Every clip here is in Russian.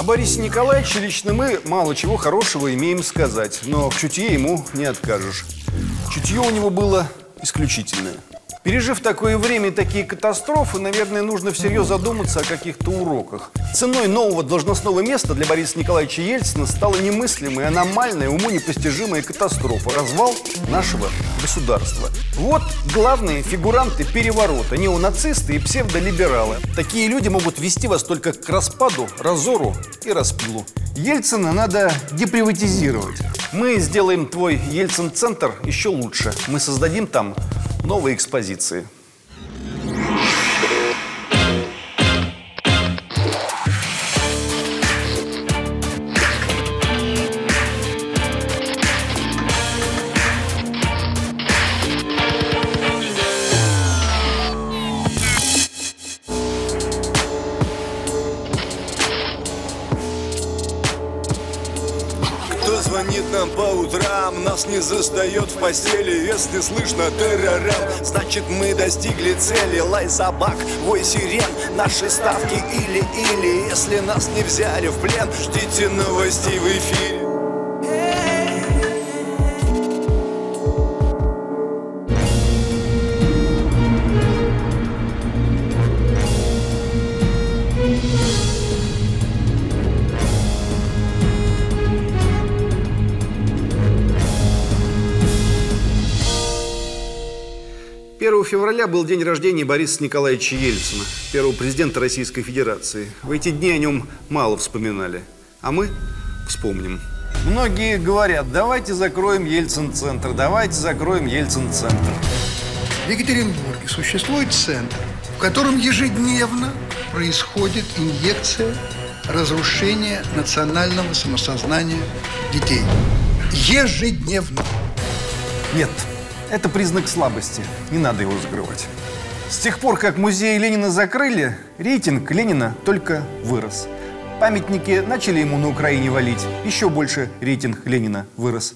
О Борисе Николаевиче лично мы мало чего хорошего имеем сказать, но в чутье ему не откажешь. Чутье у него было исключительное. Пережив такое время и такие катастрофы, наверное, нужно всерьез задуматься о каких-то уроках. Ценой нового должностного места для Бориса Николаевича Ельцина стала немыслимая, аномальная, уму непостижимая катастрофа – развал нашего государства. Вот главные фигуранты переворота – неонацисты и псевдолибералы. Такие люди могут вести вас только к распаду, разору и распилу. Ельцина надо деприватизировать. Мы сделаем твой Ельцин-центр еще лучше. Мы создадим там новые экспозиции. Не застает в постели. Если слышно террорам, значит мы достигли цели. Лай собак, вой сирен, наши ставки или-или. Если нас не взяли в плен, ждите новостей в эфире Первого февраля был день рождения Бориса Николаевича Ельцина, первого президента Российской Федерации. В эти дни о нем мало вспоминали, а мы вспомним. Многие говорят, давайте закроем Ельцин-центр, давайте закроем Ельцин-центр. В Екатеринбурге существует центр, в котором ежедневно происходит инъекция разрушения национального самосознания детей. Ежедневно. Нет, это признак слабости, не надо его закрывать. С тех пор, как музей Ленина закрыли, рейтинг Ленина только вырос. Памятники начали ему на Украине валить, еще больше рейтинг Ленина вырос.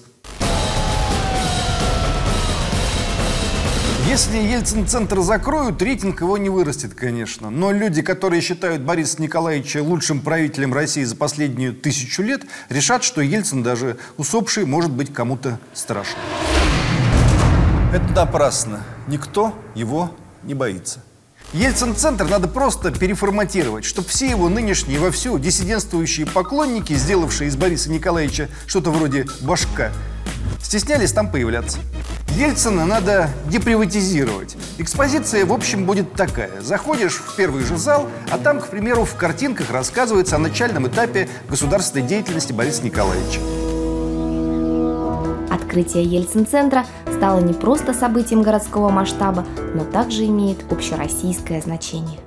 Если Ельцин-центр закроют, рейтинг его не вырастет, конечно. Но люди, которые считают Бориса Николаевича лучшим правителем России за последнюю тысячу лет, решат, что Ельцин даже усопший может быть кому-то страшен. Это напрасно. Никто его не боится. Ельцин-центр надо просто переформатировать, чтобы все его нынешние вовсю диссидентствующие поклонники, сделавшие из Бориса Николаевича что-то вроде башка, стеснялись там появляться. Ельцина надо деприватизировать. Экспозиция, в общем, будет такая. Заходишь в первый же зал, а там, к примеру, в картинках рассказывается о начальном этапе государственной деятельности Бориса Николаевича. Открытие Ельцин-центра стало не просто событием городского масштаба, но также имеет общероссийское значение.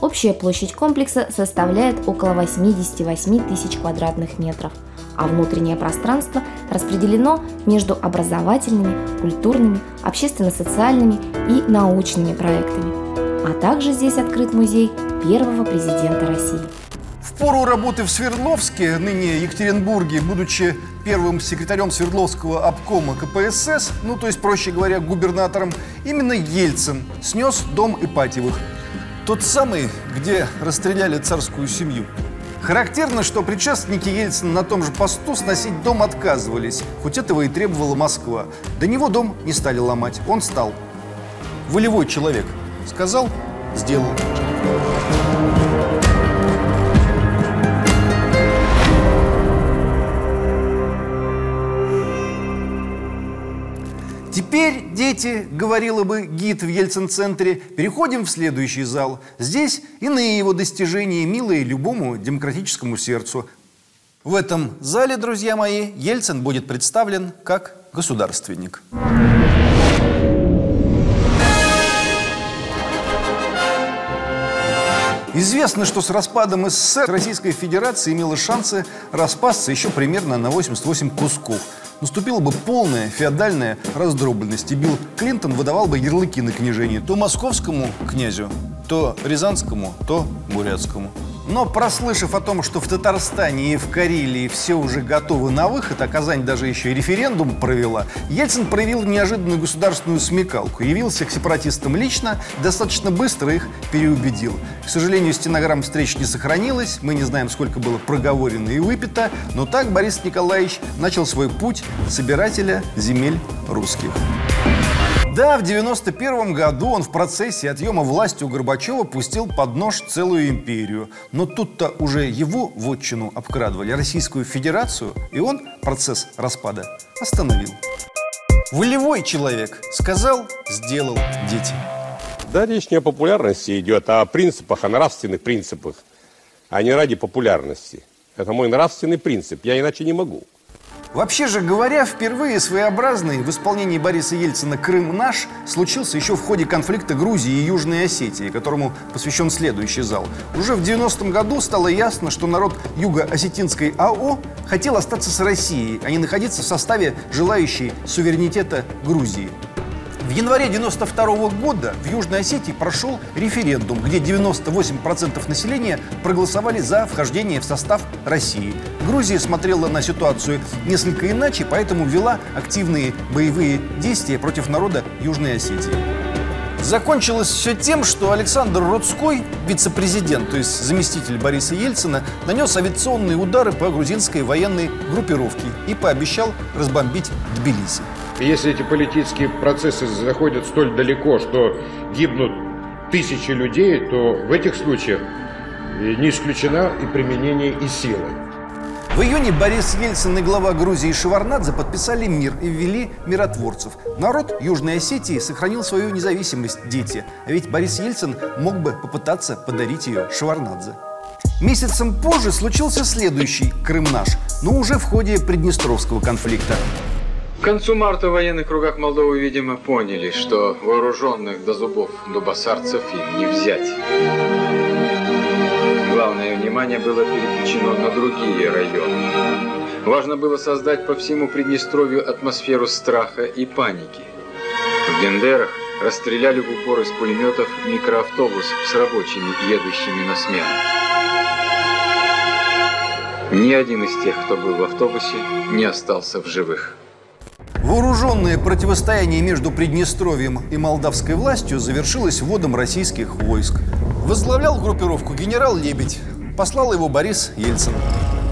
Общая площадь комплекса составляет около 88 тысяч квадратных метров, а внутреннее пространство распределено между образовательными, культурными, общественно-социальными и научными проектами. А также здесь открыт музей первого президента России. В пору работы в Свердловске, ныне Екатеринбурге, будучи первым секретарем Свердловского обкома КПСС, ну, то есть, проще говоря, губернатором, именно Ельцин снес дом Ипатьевых. Тот самый, где расстреляли царскую семью. Характерно, что предшественники Ельцина на том же посту сносить дом отказывались, хоть этого и требовала Москва. До него дом не стали ломать, он стал. Волевой человек. Сказал, сделал. Теперь, дети, говорила бы гид в Ельцин-центре, переходим в следующий зал. Здесь иные его достижения, милые любому демократическому сердцу. В этом зале, друзья мои, Ельцин будет представлен как государственник. Известно, что с распадом СССР Российская Федерация имела шансы распасться еще примерно на 88 кусков. Наступила бы полная феодальная раздробленность, и Билл Клинтон выдавал бы ярлыки на княжение то московскому князю, то рязанскому, то бурятскому. Но прослышав о том, что в Татарстане и в Карелии все уже готовы на выход, а Казань даже еще и референдум провела, Ельцин проявил неожиданную государственную смекалку. Явился к сепаратистам лично, достаточно быстро их переубедил. К сожалению, стенограмм встреч не сохранилось, мы не знаем, сколько было проговорено и выпито, но так Борис Николаевич начал свой путь собирателя земель русских. Да, в 91 году он в процессе отъема власти у Горбачева пустил под нож целую империю. Но тут-то уже его вотчину обкрадывали, Российскую Федерацию, и он процесс распада остановил. Волевой человек сказал, сделал дети. Да, речь не о популярности идет, а о принципах, о нравственных принципах, а не ради популярности. Это мой нравственный принцип, я иначе не могу. Вообще же говоря, впервые своеобразный в исполнении Бориса Ельцина «Крым наш» случился еще в ходе конфликта Грузии и Южной Осетии, которому посвящен следующий зал. Уже в 90-м году стало ясно, что народ Юго-Осетинской АО хотел остаться с Россией, а не находиться в составе желающей суверенитета Грузии. В январе 92 года в Южной Осетии прошел референдум, где 98% населения проголосовали за вхождение в состав России. Грузия смотрела на ситуацию несколько иначе, поэтому вела активные боевые действия против народа Южной Осетии. Закончилось все тем, что Александр Рудской, вице-президент, то есть заместитель Бориса Ельцина, нанес авиационные удары по грузинской военной группировке и пообещал разбомбить Тбилиси. Если эти политические процессы заходят столь далеко, что гибнут тысячи людей, то в этих случаях не исключено и применение и силы. В июне Борис Ельцин и глава Грузии Шеварнадзе подписали мир и ввели миротворцев. Народ Южной Осетии сохранил свою независимость, дети. А ведь Борис Ельцин мог бы попытаться подарить ее Шеварнадзе. Месяцем позже случился следующий Крым наш, но уже в ходе Приднестровского конфликта. К концу марта в военных кругах Молдовы, видимо, поняли, что вооруженных до зубов дубасарцев им не взять. Главное внимание было переключено на другие районы. Важно было создать по всему Приднестровью атмосферу страха и паники. В Бендерах расстреляли в упор из пулеметов микроавтобус с рабочими, едущими на смену. Ни один из тех, кто был в автобусе, не остался в живых. Вооруженное противостояние между Приднестровьем и молдавской властью завершилось вводом российских войск. Возглавлял группировку генерал Лебедь, послал его Борис Ельцин.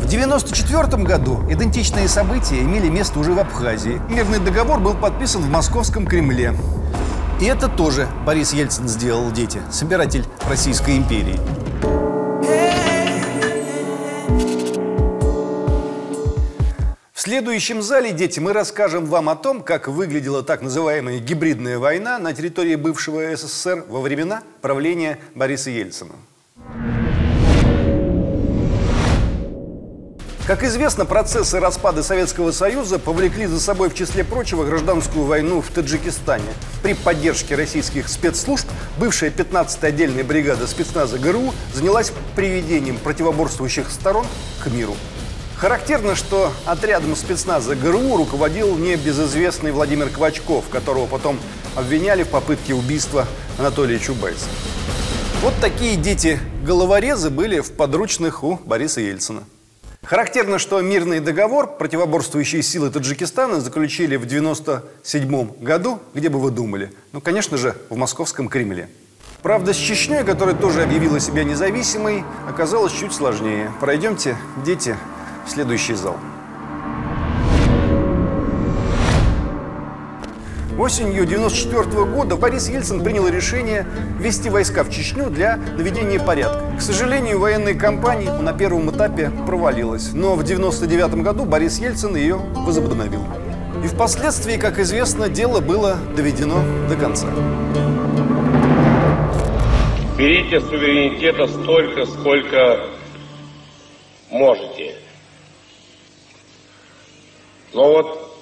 В 1994 году идентичные события имели место уже в Абхазии. Мирный договор был подписан в московском Кремле. И это тоже Борис Ельцин сделал, дети, собиратель Российской империи. Следующем зале, дети, мы расскажем вам о том, как выглядела так называемая гибридная война на территории бывшего СССР во времена правления Бориса Ельцина. Как известно, процессы распада Советского Союза повлекли за собой, в числе прочего, гражданскую войну в Таджикистане. При поддержке российских спецслужб бывшая 15-я отдельная бригада спецназа ГРУ занялась приведением противоборствующих сторон к миру. Характерно, что отрядом спецназа ГРУ руководил небезызвестный Владимир Квачков, которого потом обвиняли в попытке убийства Анатолия Чубайса. Вот такие дети-головорезы были в подручных у Бориса Ельцина. Характерно, что мирный договор противоборствующие силы Таджикистана заключили в 1997 году, где бы вы думали? Ну, конечно же, в московском Кремле. Правда, с Чечней, которая тоже объявила себя независимой, оказалось чуть сложнее. Пройдемте, дети, следующий зал. Осенью 1994 года Борис Ельцин принял решение ввести войска в Чечню для наведения порядка. К сожалению, военная кампания на первом этапе провалилась, но в 1999 году Борис Ельцин ее возобновил. И впоследствии, как известно, дело было доведено до конца. Берите суверенитета столько, сколько можете. Но вот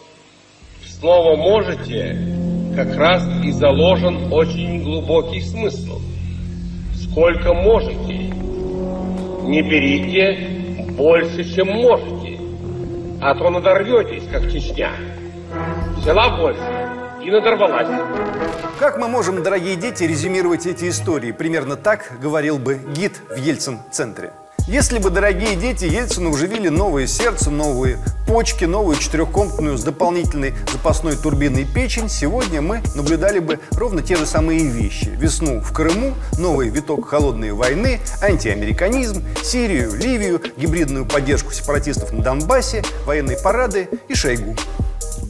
слово «можете» как раз и заложен очень глубокий смысл. Сколько можете, не берите больше, чем можете, а то надорветесь, как Чечня. Взяла больше и надорвалась. Как мы можем, дорогие дети, резюмировать эти истории? Примерно так говорил бы гид в Ельцин-центре. Если бы, дорогие дети, Ельцину вживили новое сердце, новые почки, новую четырехкомнатную с дополнительной запасной турбиной печень, сегодня мы наблюдали бы ровно те же самые вещи. Весну в Крыму, новый виток холодной войны, антиамериканизм, Сирию, Ливию, гибридную поддержку сепаратистов на Донбассе, военные парады и Шойгу.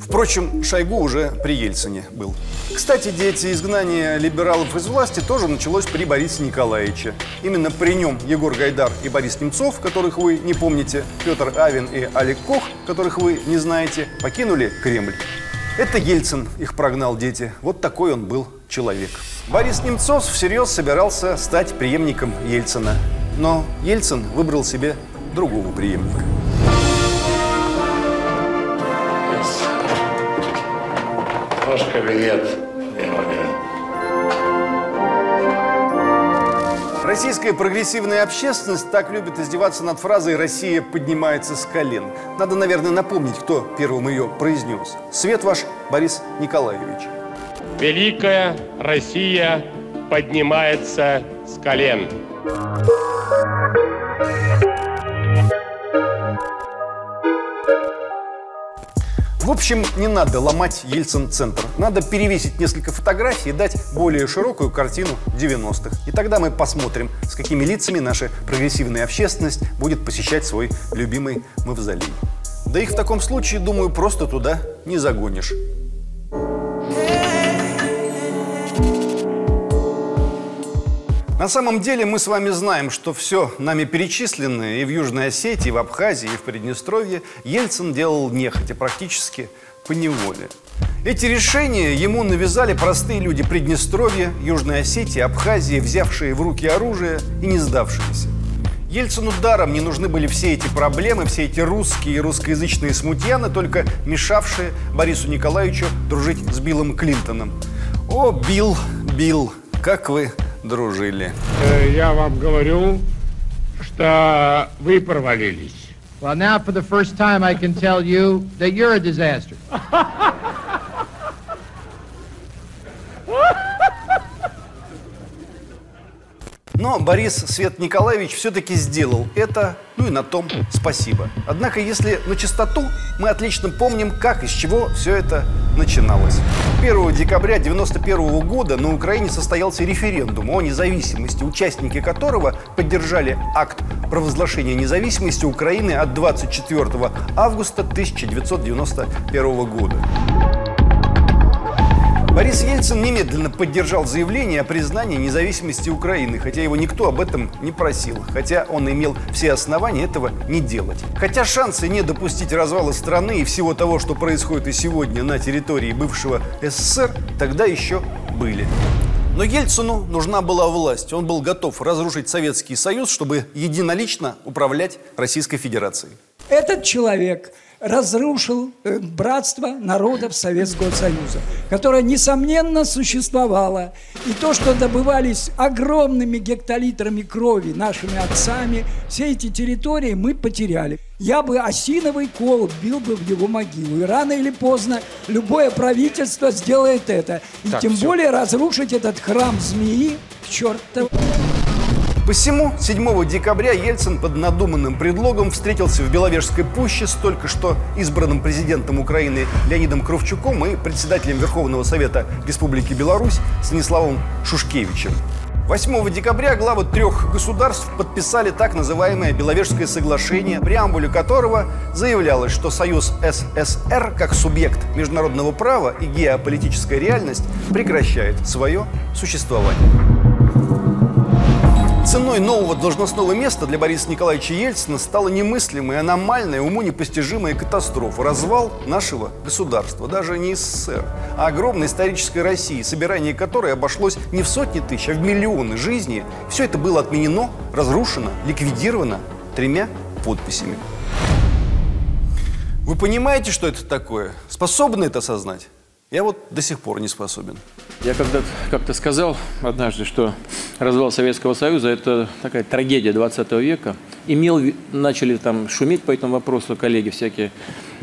Впрочем, Шойгу уже при Ельцине был. Кстати, дети, изгнание либералов из власти тоже началось при Борисе Николаевиче. Именно при нем Егор Гайдар и Борис Немцов, которых вы не помните, Петр Авин и Олег Кох, которых вы не знаете, покинули Кремль. Это Ельцин их прогнал, дети. Вот такой он был человек. Борис Немцов всерьез собирался стать преемником Ельцина. Но Ельцин выбрал себе другого преемника. Ваш кабинет, Российская прогрессивная общественность так любит издеваться над фразой «Россия поднимается с колен». Надо, наверное, напомнить, кто первым ее произнес. Свет ваш, Борис Николаевич. Великая Россия поднимается с колен. В общем, не надо ломать Ельцин-центр. Надо перевесить несколько фотографий и дать более широкую картину 90-х. И тогда мы посмотрим, с какими лицами наша прогрессивная общественность будет посещать свой любимый мавзолей. Да их в таком случае, думаю, просто туда не загонишь. На самом деле мы с вами знаем, что все нами перечисленное и в Южной Осетии, и в Абхазии, и в Приднестровье Ельцин делал нехотя, практически по неволе. Эти решения ему навязали простые люди Приднестровья, Южной Осетии, Абхазии, взявшие в руки оружие и не сдавшиеся. Ельцину даром не нужны были все эти проблемы, все эти русские и русскоязычные смутьяны, только мешавшие Борису Николаевичу дружить с Биллом Клинтоном. О, Билл, Билл, как вы дружили. Э, Я вам говорю, что вы провалились. Well, now for the first time, I can tell you that you're a disaster. Но Борис Свет Николаевич все-таки сделал это, ну и на том спасибо. Однако, если на чистоту, мы отлично помним, как и с чего все это начиналось. 1 декабря 1991 года на Украине состоялся референдум о независимости, участники которого поддержали акт провозглашения независимости Украины от 24 августа 1991 года. Борис Ельцин немедленно поддержал заявление о признании независимости Украины, хотя его никто об этом не просил, хотя он имел все основания этого не делать. Хотя шансы не допустить развала страны и всего того, что происходит и сегодня на территории бывшего СССР, тогда еще были. Но Ельцину нужна была власть. Он был готов разрушить Советский Союз, чтобы единолично управлять Российской Федерацией. Этот человек разрушил э, братство народов Советского Союза, которое, несомненно, существовало. И то, что добывались огромными гектолитрами крови нашими отцами, все эти территории мы потеряли. Я бы осиновый кол бил бы в его могилу. И рано или поздно любое правительство сделает это. И Так, тем всё. более разрушить этот храм змеи к чертову Посему 7 декабря Ельцин под надуманным предлогом встретился в Беловежской пуще с только что избранным президентом Украины Леонидом Кровчуком и председателем Верховного Совета Республики Беларусь Станиславом Шушкевичем. 8 декабря главы трех государств подписали так называемое Беловежское соглашение, преамбуле которого заявлялось, что Союз СССР как субъект международного права и геополитическая реальность прекращает свое существование. Ценой нового должностного места для Бориса Николаевича Ельцина стала немыслимая, аномальная, уму непостижимая катастрофа. Развал нашего государства, даже не СССР, а огромной исторической России, собирание которой обошлось не в сотни тысяч, а в миллионы жизней. Все это было отменено, разрушено, ликвидировано тремя подписями. Вы понимаете, что это такое? Способны это осознать? Я вот до сих пор не способен. Я когда как-то сказал однажды, что развал Советского Союза – это такая трагедия 20 века. Имел, начали там шуметь по этому вопросу коллеги всякие,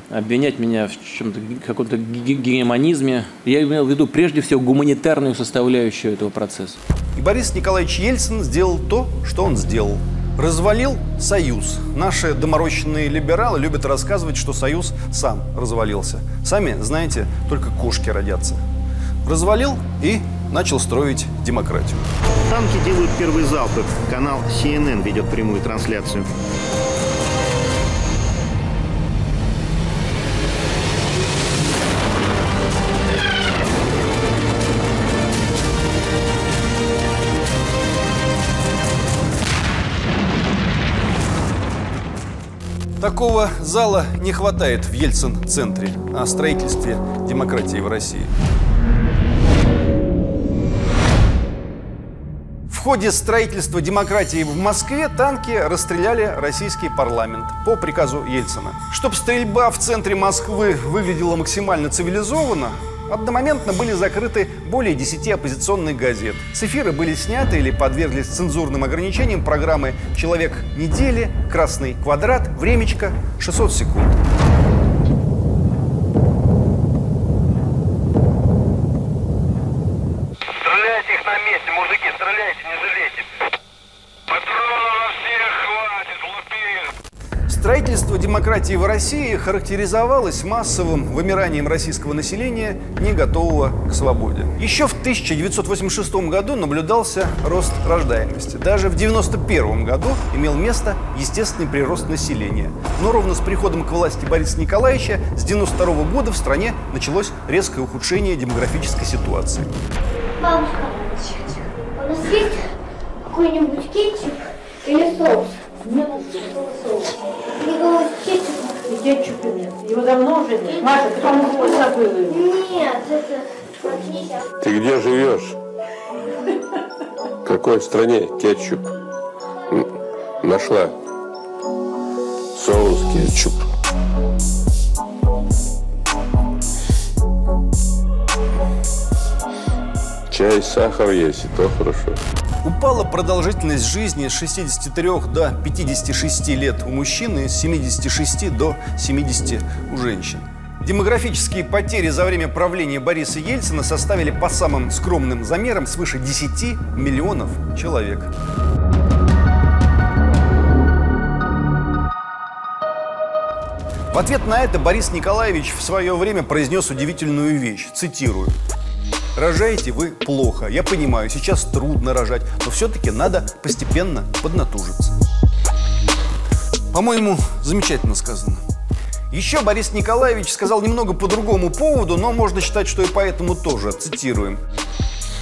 обвинять меня в чем-то, каком-то ге- гегемонизме. Я имел в виду прежде всего гуманитарную составляющую этого процесса. И Борис Николаевич Ельцин сделал то, что он сделал. Развалил Союз. Наши доморощенные либералы любят рассказывать, что Союз сам развалился. Сами, знаете, только кошки родятся. Развалил и начал строить демократию. Танки делают первые залпы. Канал CNN ведет прямую трансляцию. Такого зала не хватает в Ельцин-центре о строительстве демократии в России. Ходе строительства демократии в Москве танки расстреляли российский парламент по приказу Ельцина. Чтобы стрельба в центре Москвы выглядела максимально цивилизованно, Одномоментно были закрыты более 10 оппозиционных газет. С эфира были сняты или подверглись цензурным ограничениям программы «Человек недели», «Красный квадрат», «Времечко», «600 секунд». Стреляйте их на месте, мужики, стреляйте, не жалейте. Патронов на всех хватит, лупи их. Строительство демократии в России характеризовалось массовым вымиранием российского населения, не готового к свободе. Еще в 1986 году наблюдался рост рождаемости. Даже в 1991 году имел место естественный прирост населения. Но ровно с приходом к власти Бориса Николаевича с 1992 года в стране началось резкое ухудшение демографической ситуации. Бабушка, у нас есть какой-нибудь кетчуп или соус? Мне нужен соус. Не говорит кетчуп. И кетчупа нет. Его давно уже нет. Маша, ты, по-моему, забыла его. Нет, это. Ты где живешь? В какой стране кетчуп нашла? Соус кетчуп. Чай, сахар есть, и то хорошо. Упала продолжительность жизни с 63 до 56 лет у мужчин и с 76 до 70 у женщин. Демографические потери за время правления Бориса Ельцина составили по самым скромным замерам свыше 10 миллионов человек. В ответ на это Борис Николаевич в свое время произнес удивительную вещь, цитирую. Рожаете вы плохо. Я понимаю, сейчас трудно рожать, но все-таки надо постепенно поднатужиться. По-моему, замечательно сказано. Еще Борис Николаевич сказал немного по другому поводу, но можно считать, что и поэтому тоже. Цитируем.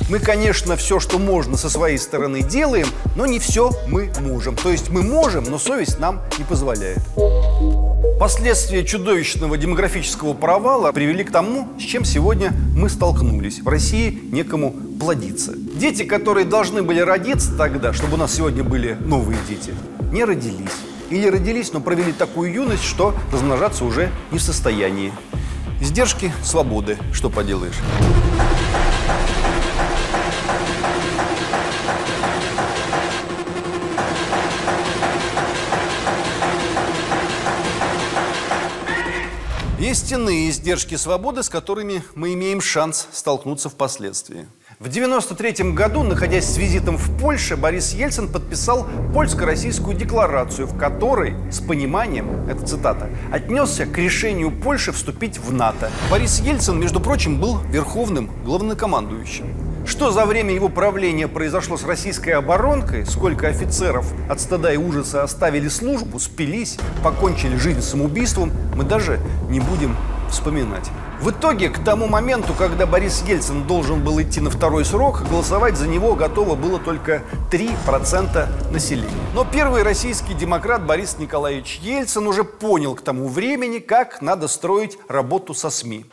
Мы, конечно, все, что можно со своей стороны делаем, но не все мы можем. То есть мы можем, но совесть нам не позволяет. Последствия чудовищного демографического провала привели к тому, с чем сегодня мы столкнулись. В России некому плодиться. Дети, которые должны были родиться тогда, чтобы у нас сегодня были новые дети, не родились. Или родились, но провели такую юность, что размножаться уже не в состоянии. Издержки свободы, что поделаешь. Есть иные издержки свободы, с которыми мы имеем шанс столкнуться впоследствии. В 1993 году, находясь с визитом в Польше, Борис Ельцин подписал польско-российскую декларацию, в которой, с пониманием, это цитата, отнесся к решению Польши вступить в НАТО. Борис Ельцин, между прочим, был верховным главнокомандующим. Что за время его правления произошло с российской оборонкой, сколько офицеров от стыда и ужаса оставили службу, спились, покончили жизнь самоубийством, мы даже не будем вспоминать. В итоге, к тому моменту, когда Борис Ельцин должен был идти на второй срок, голосовать за него готово было только 3% населения. Но первый российский демократ Борис Николаевич Ельцин уже понял к тому времени, как надо строить работу со СМИ.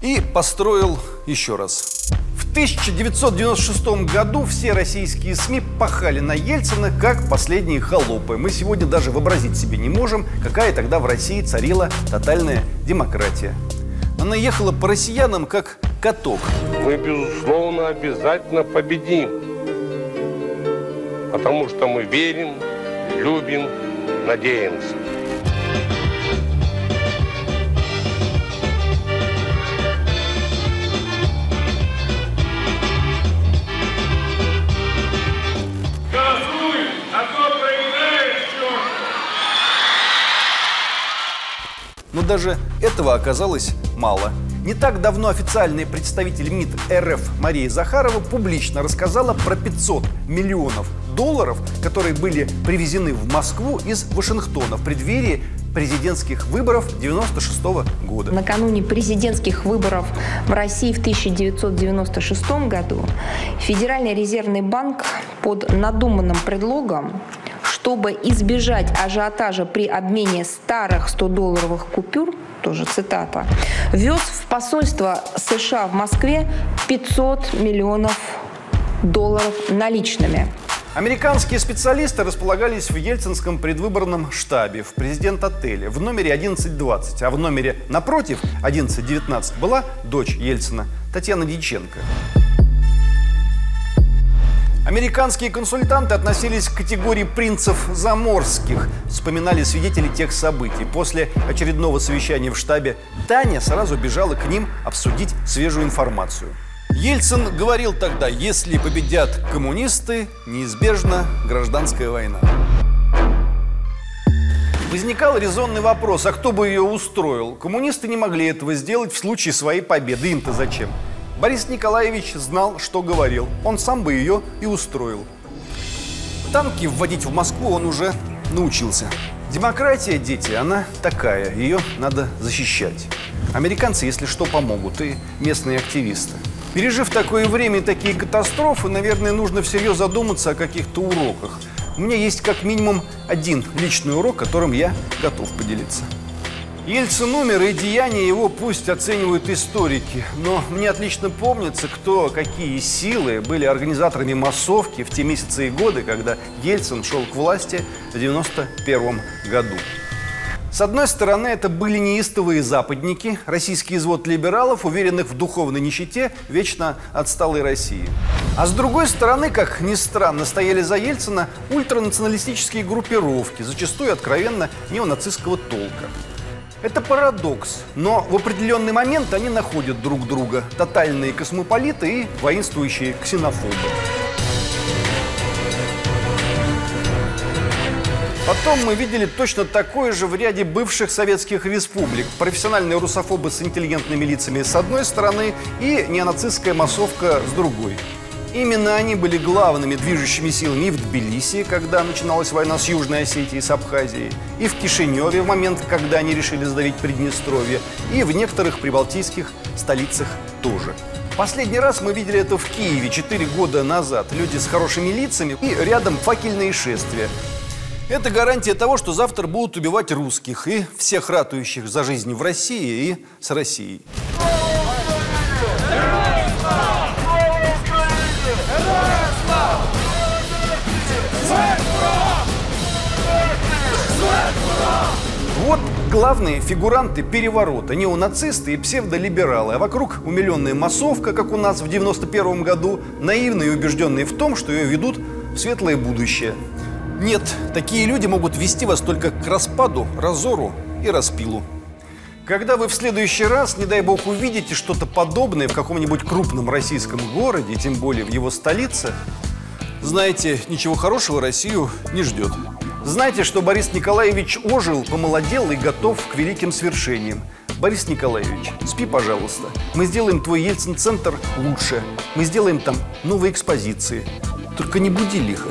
И построил еще раз. В 1996 году все российские СМИ пахали на Ельцина как последние холопы. Мы сегодня даже вообразить себе не можем, какая тогда в России царила тотальная демократия. Она ехала по россиянам как каток. Мы, безусловно, обязательно победим. Потому что мы верим, любим, надеемся. Даже этого оказалось мало. Не так давно официальный представитель МИД РФ Мария Захарова публично рассказала про 500 миллионов долларов, которые были привезены в Москву из Вашингтона в преддверии президентских выборов 96 года. Накануне президентских выборов в России в 1996 году Федеральный резервный банк под надуманным предлогом чтобы избежать ажиотажа при обмене старых 100-долларовых купюр, тоже цитата, вез в посольство США в Москве 500 миллионов долларов наличными. Американские специалисты располагались в Ельцинском предвыборном штабе в президент-отеле в номере 1120, а в номере напротив 1119 была дочь Ельцина Татьяна Дьяченко. Американские консультанты относились к категории принцев заморских, вспоминали свидетели тех событий. После очередного совещания в штабе Таня сразу бежала к ним обсудить свежую информацию. Ельцин говорил тогда, если победят коммунисты, неизбежна гражданская война. Возникал резонный вопрос, а кто бы ее устроил? Коммунисты не могли этого сделать в случае своей победы. Им-то зачем? Борис Николаевич знал, что говорил. Он сам бы ее и устроил. Танки вводить в Москву он уже научился. Демократия, дети, она такая. Ее надо защищать. Американцы, если что, помогут. И местные активисты. Пережив такое время и такие катастрофы, наверное, нужно всерьез задуматься о каких-то уроках. У меня есть как минимум один личный урок, которым я готов поделиться. Ельцин умер, и деяния его пусть оценивают историки. Но мне отлично помнится, кто, какие силы были организаторами массовки в те месяцы и годы, когда Ельцин шел к власти в 91 году. С одной стороны, это были неистовые западники, российский извод либералов, уверенных в духовной нищете вечно отсталой России. А с другой стороны, как ни странно, стояли за Ельцина ультранационалистические группировки, зачастую откровенно неонацистского толка. Это парадокс, но в определенный момент они находят друг друга. Тотальные космополиты и воинствующие ксенофобы. Потом мы видели точно такое же в ряде бывших советских республик. Профессиональные русофобы с интеллигентными лицами с одной стороны и неонацистская массовка с другой. Именно они были главными движущими силами и в Тбилиси, когда начиналась война с Южной Осетией, с Абхазией, и в Кишиневе в момент, когда они решили сдавить Приднестровье, и в некоторых прибалтийских столицах тоже. Последний раз мы видели это в Киеве 4 года назад. Люди с хорошими лицами и рядом факельные шествия. Это гарантия того, что завтра будут убивать русских и всех ратующих за жизнь в России и с Россией. Главные фигуранты переворота, неонацисты и псевдолибералы. А вокруг умиленная массовка, как у нас в 91 году, наивные и убежденные в том, что ее ведут в светлое будущее. Нет, такие люди могут вести вас только к распаду, разору и распилу. Когда вы в следующий раз, не дай бог, увидите что-то подобное в каком-нибудь крупном российском городе, тем более в его столице, знаете, ничего хорошего Россию не ждет. Знайте, что Борис Николаевич ожил, помолодел и готов к великим свершениям. Борис Николаевич, спи, пожалуйста. Мы сделаем твой Ельцин-центр лучше. Мы сделаем там новые экспозиции. Только не буди лихо.